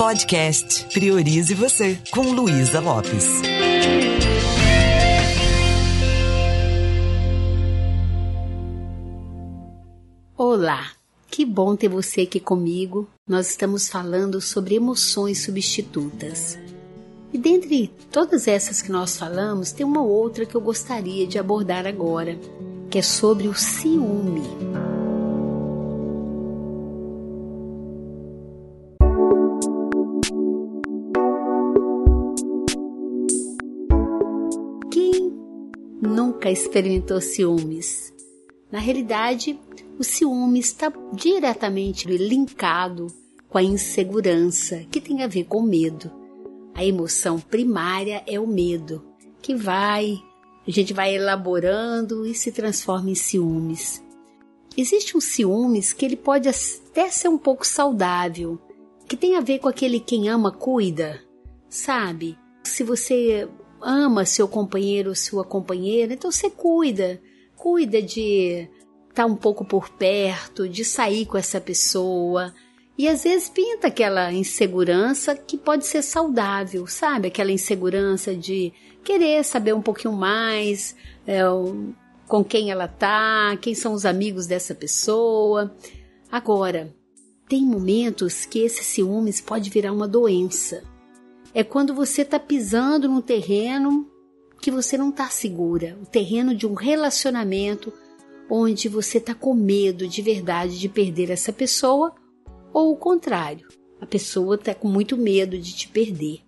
Podcast Priorize Você, com Luísa Lopes. Olá, que bom ter você aqui comigo. Nós estamos falando sobre emoções substitutas. E dentre todas essas que nós falamos, tem uma outra que eu gostaria de abordar agora, que é sobre o ciúme. Experimentou ciúmes? Na realidade, o ciúme está diretamente linkado com a insegurança, que tem a ver com medo. A emoção primária é o medo, que vai, a gente vai elaborando e se transforma em ciúmes. Existe um ciúmes que ele pode até ser um pouco saudável, que tem a ver com aquele quem ama cuida, sabe? Se você ama seu companheiro ou sua companheira, então você cuida, cuida de estar tá um pouco por perto, de sair com essa pessoa, e às vezes pinta aquela insegurança que pode ser saudável, sabe? Aquela insegurança de querer saber um pouquinho mais é, com quem ela tá, quem são os amigos dessa pessoa. Agora, tem momentos que esse ciúmes pode virar uma doença. É quando você está pisando num terreno que você não está segura, o terreno de um relacionamento onde você está com medo de verdade de perder essa pessoa ou o contrário, a pessoa está com muito medo de te perder.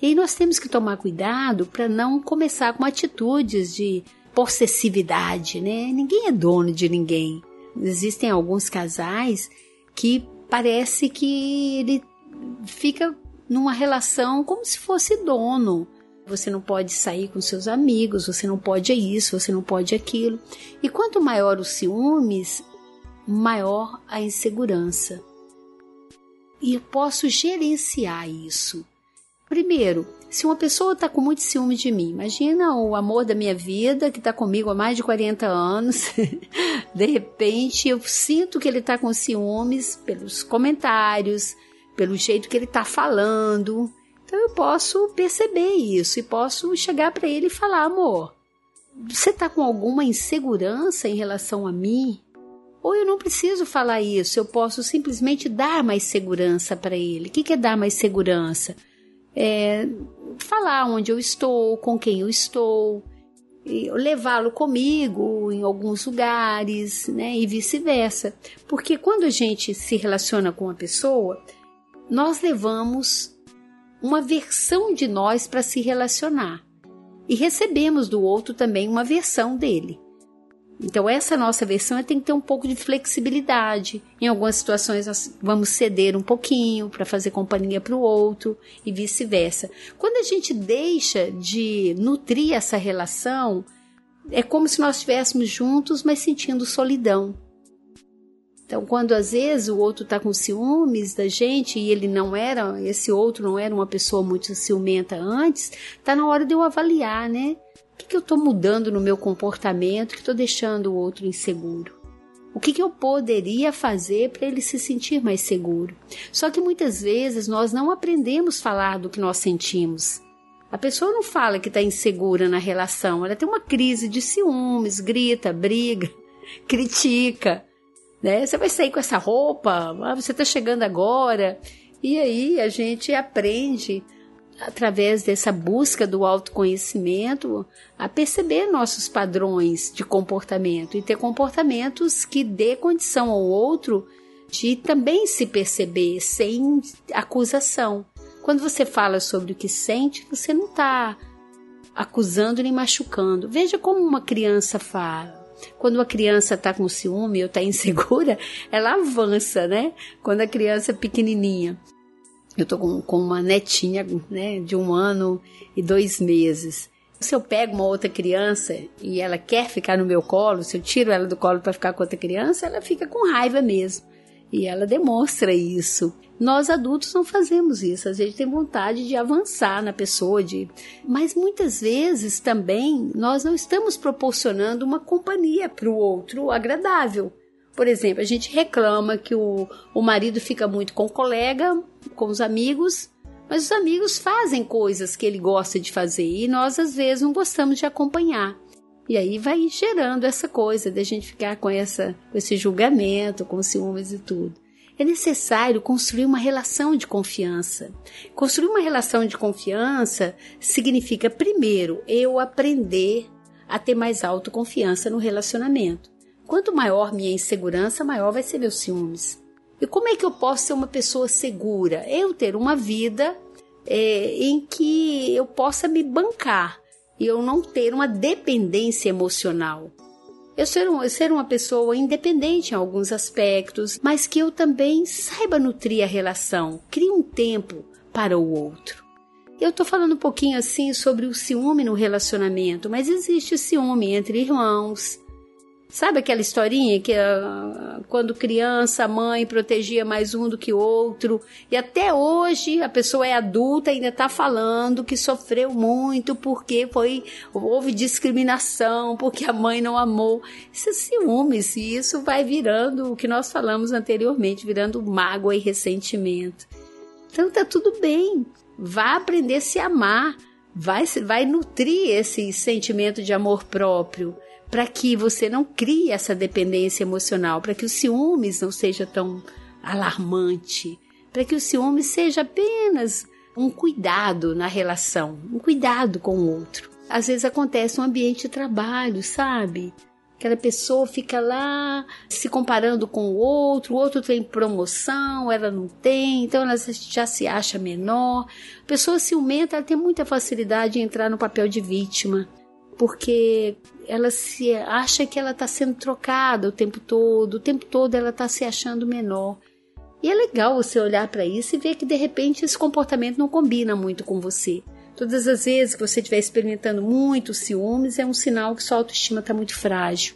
E aí nós temos que tomar cuidado para não começar com atitudes de possessividade, né? Ninguém é dono de ninguém. Existem alguns casais que parece que ele fica numa relação como se fosse dono. Você não pode sair com seus amigos, você não pode isso, você não pode aquilo. E quanto maior os ciúmes, maior a insegurança e eu posso gerenciar isso. Primeiro, se uma pessoa está com muito ciúme de mim, imagina o amor da minha vida que está comigo há mais de 40 anos, de repente eu sinto que ele está com ciúmes pelos comentários, pelo jeito que ele está falando. Então eu posso perceber isso e posso chegar para ele e falar: amor, você está com alguma insegurança em relação a mim? Ou eu não preciso falar isso, eu posso simplesmente dar mais segurança para ele. O que é dar mais segurança? É falar onde eu estou, com quem eu estou, levá-lo comigo em alguns lugares, né, e vice-versa. Porque quando a gente se relaciona com uma pessoa, nós levamos uma versão de nós para se relacionar e recebemos do outro também uma versão dele. Então, essa nossa versão tem que ter um pouco de flexibilidade. Em algumas situações, nós vamos ceder um pouquinho para fazer companhia para o outro e vice-versa. Quando a gente deixa de nutrir essa relação, é como se nós estivéssemos juntos, mas sentindo solidão. Então, quando às vezes o outro está com ciúmes da gente e ele não era, esse outro não era uma pessoa muito ciumenta antes, está na hora de eu avaliar, né? O que, que eu estou mudando no meu comportamento que estou deixando o outro inseguro? O que, que eu poderia fazer para ele se sentir mais seguro? Só que muitas vezes nós não aprendemos a falar do que nós sentimos. A pessoa não fala que está insegura na relação, ela tem uma crise de ciúmes, grita, briga, critica. Né? Você vai sair com essa roupa? Ah, você está chegando agora. E aí a gente aprende através dessa busca do autoconhecimento, a perceber nossos padrões de comportamento e ter comportamentos que dê condição ao outro de também se perceber sem acusação. Quando você fala sobre o que sente, você não está acusando nem machucando. Veja como uma criança fala. Quando uma criança está com ciúme ou está insegura, ela avança, né? Quando a criança é pequenininha. Eu tô com, com uma netinha, né, de um ano e dois meses. Se eu pego uma outra criança e ela quer ficar no meu colo, se eu tiro ela do colo para ficar com outra criança, ela fica com raiva mesmo. E ela demonstra isso. Nós adultos não fazemos isso. A gente tem vontade de avançar na pessoa, de... mas muitas vezes também nós não estamos proporcionando uma companhia para o outro agradável. Por exemplo, a gente reclama que o, o marido fica muito com o colega, com os amigos, mas os amigos fazem coisas que ele gosta de fazer e nós às vezes não gostamos de acompanhar. E aí vai gerando essa coisa de a gente ficar com, essa, com esse julgamento, com ciúmes e tudo. É necessário construir uma relação de confiança. Construir uma relação de confiança significa, primeiro, eu aprender a ter mais autoconfiança no relacionamento. Quanto maior minha insegurança, maior vai ser meus ciúmes. E como é que eu posso ser uma pessoa segura? Eu ter uma vida é, em que eu possa me bancar e eu não ter uma dependência emocional. Eu ser, um, eu ser uma pessoa independente em alguns aspectos, mas que eu também saiba nutrir a relação, crie um tempo para o outro. Eu estou falando um pouquinho assim sobre o ciúme no relacionamento, mas existe ciúme entre irmãos, Sabe aquela historinha que uh, quando criança a mãe protegia mais um do que outro e até hoje a pessoa é adulta e ainda está falando que sofreu muito porque foi houve discriminação porque a mãe não amou. Isso é ciúmes e isso vai virando o que nós falamos anteriormente, virando mágoa e ressentimento. Então tá tudo bem, vá aprender a se amar, vai vai nutrir esse sentimento de amor próprio para que você não crie essa dependência emocional, para que o ciúmes não seja tão alarmante, para que o ciúmes seja apenas um cuidado na relação, um cuidado com o outro. Às vezes acontece no ambiente de trabalho, sabe? Aquela pessoa fica lá se comparando com o outro, o outro tem promoção, ela não tem, então ela já se acha menor. A pessoa ciumenta ela tem muita facilidade em entrar no papel de vítima porque ela se acha que ela está sendo trocada o tempo todo, o tempo todo ela está se achando menor. E é legal você olhar para isso e ver que de repente esse comportamento não combina muito com você. Todas as vezes que você estiver experimentando muito ciúmes, é um sinal que sua autoestima está muito frágil.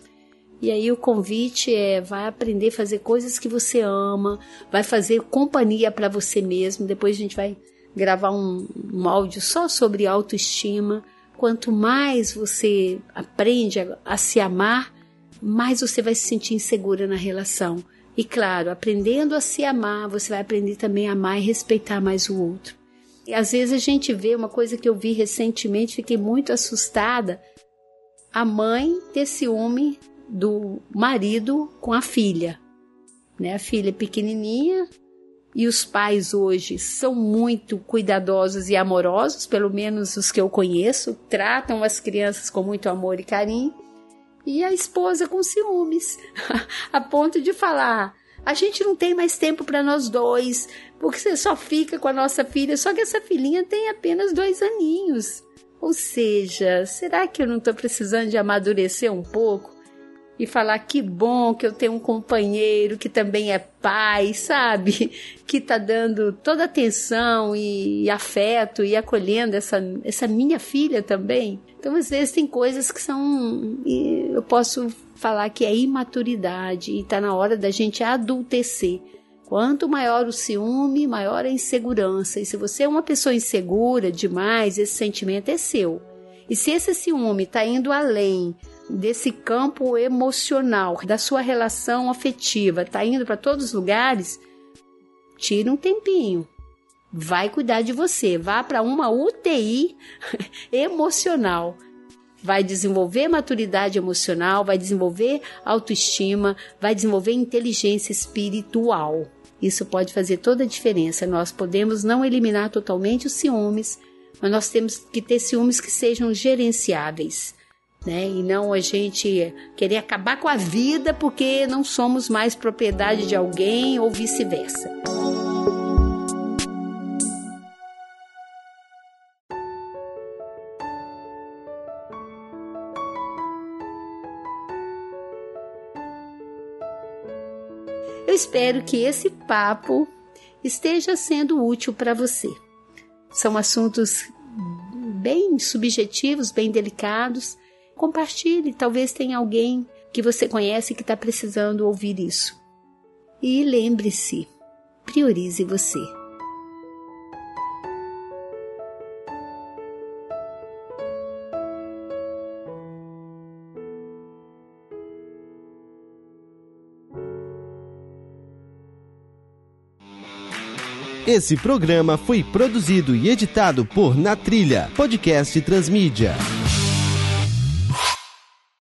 E aí o convite é vai aprender a fazer coisas que você ama, vai fazer companhia para você mesmo. Depois a gente vai gravar um, um áudio só sobre autoestima Quanto mais você aprende a, a se amar, mais você vai se sentir insegura na relação. E claro, aprendendo a se amar, você vai aprender também a amar e respeitar mais o outro. E às vezes a gente vê uma coisa que eu vi recentemente, fiquei muito assustada. A mãe ter ciúme do marido com a filha. Né? A filha é pequenininha, e os pais hoje são muito cuidadosos e amorosos, pelo menos os que eu conheço, tratam as crianças com muito amor e carinho, e a esposa com ciúmes, a ponto de falar: a gente não tem mais tempo para nós dois, porque você só fica com a nossa filha, só que essa filhinha tem apenas dois aninhos. Ou seja, será que eu não estou precisando de amadurecer um pouco? E falar que bom que eu tenho um companheiro que também é pai, sabe? Que tá dando toda atenção e, afeto e acolhendo essa, essa minha filha também. Então, às vezes, tem coisas que são. Eu posso falar que é imaturidade e tá na hora da gente adultecer. Quanto maior o ciúme, maior a insegurança. E se você é uma pessoa insegura demais, esse sentimento é seu. E se esse ciúme está indo além desse campo emocional, da sua relação afetiva, tá indo para todos os lugares, tira um tempinho. Vai cuidar de você, vá para uma UTI emocional. Vai desenvolver maturidade emocional, vai desenvolver autoestima, vai desenvolver inteligência espiritual. Isso pode fazer toda a diferença. Nós podemos não eliminar totalmente os ciúmes, mas nós temos que ter ciúmes que sejam gerenciáveis né? E não a gente querer acabar com a vida porque não somos mais propriedade de alguém ou vice-versa. Eu espero que esse papo esteja sendo útil para você. São assuntos bem subjetivos, bem delicados, Compartilhe, talvez tenha alguém que você conhece que está precisando ouvir isso. E lembre-se, priorize você. Esse programa foi produzido e editado por Na Trilha, podcast Transmídia.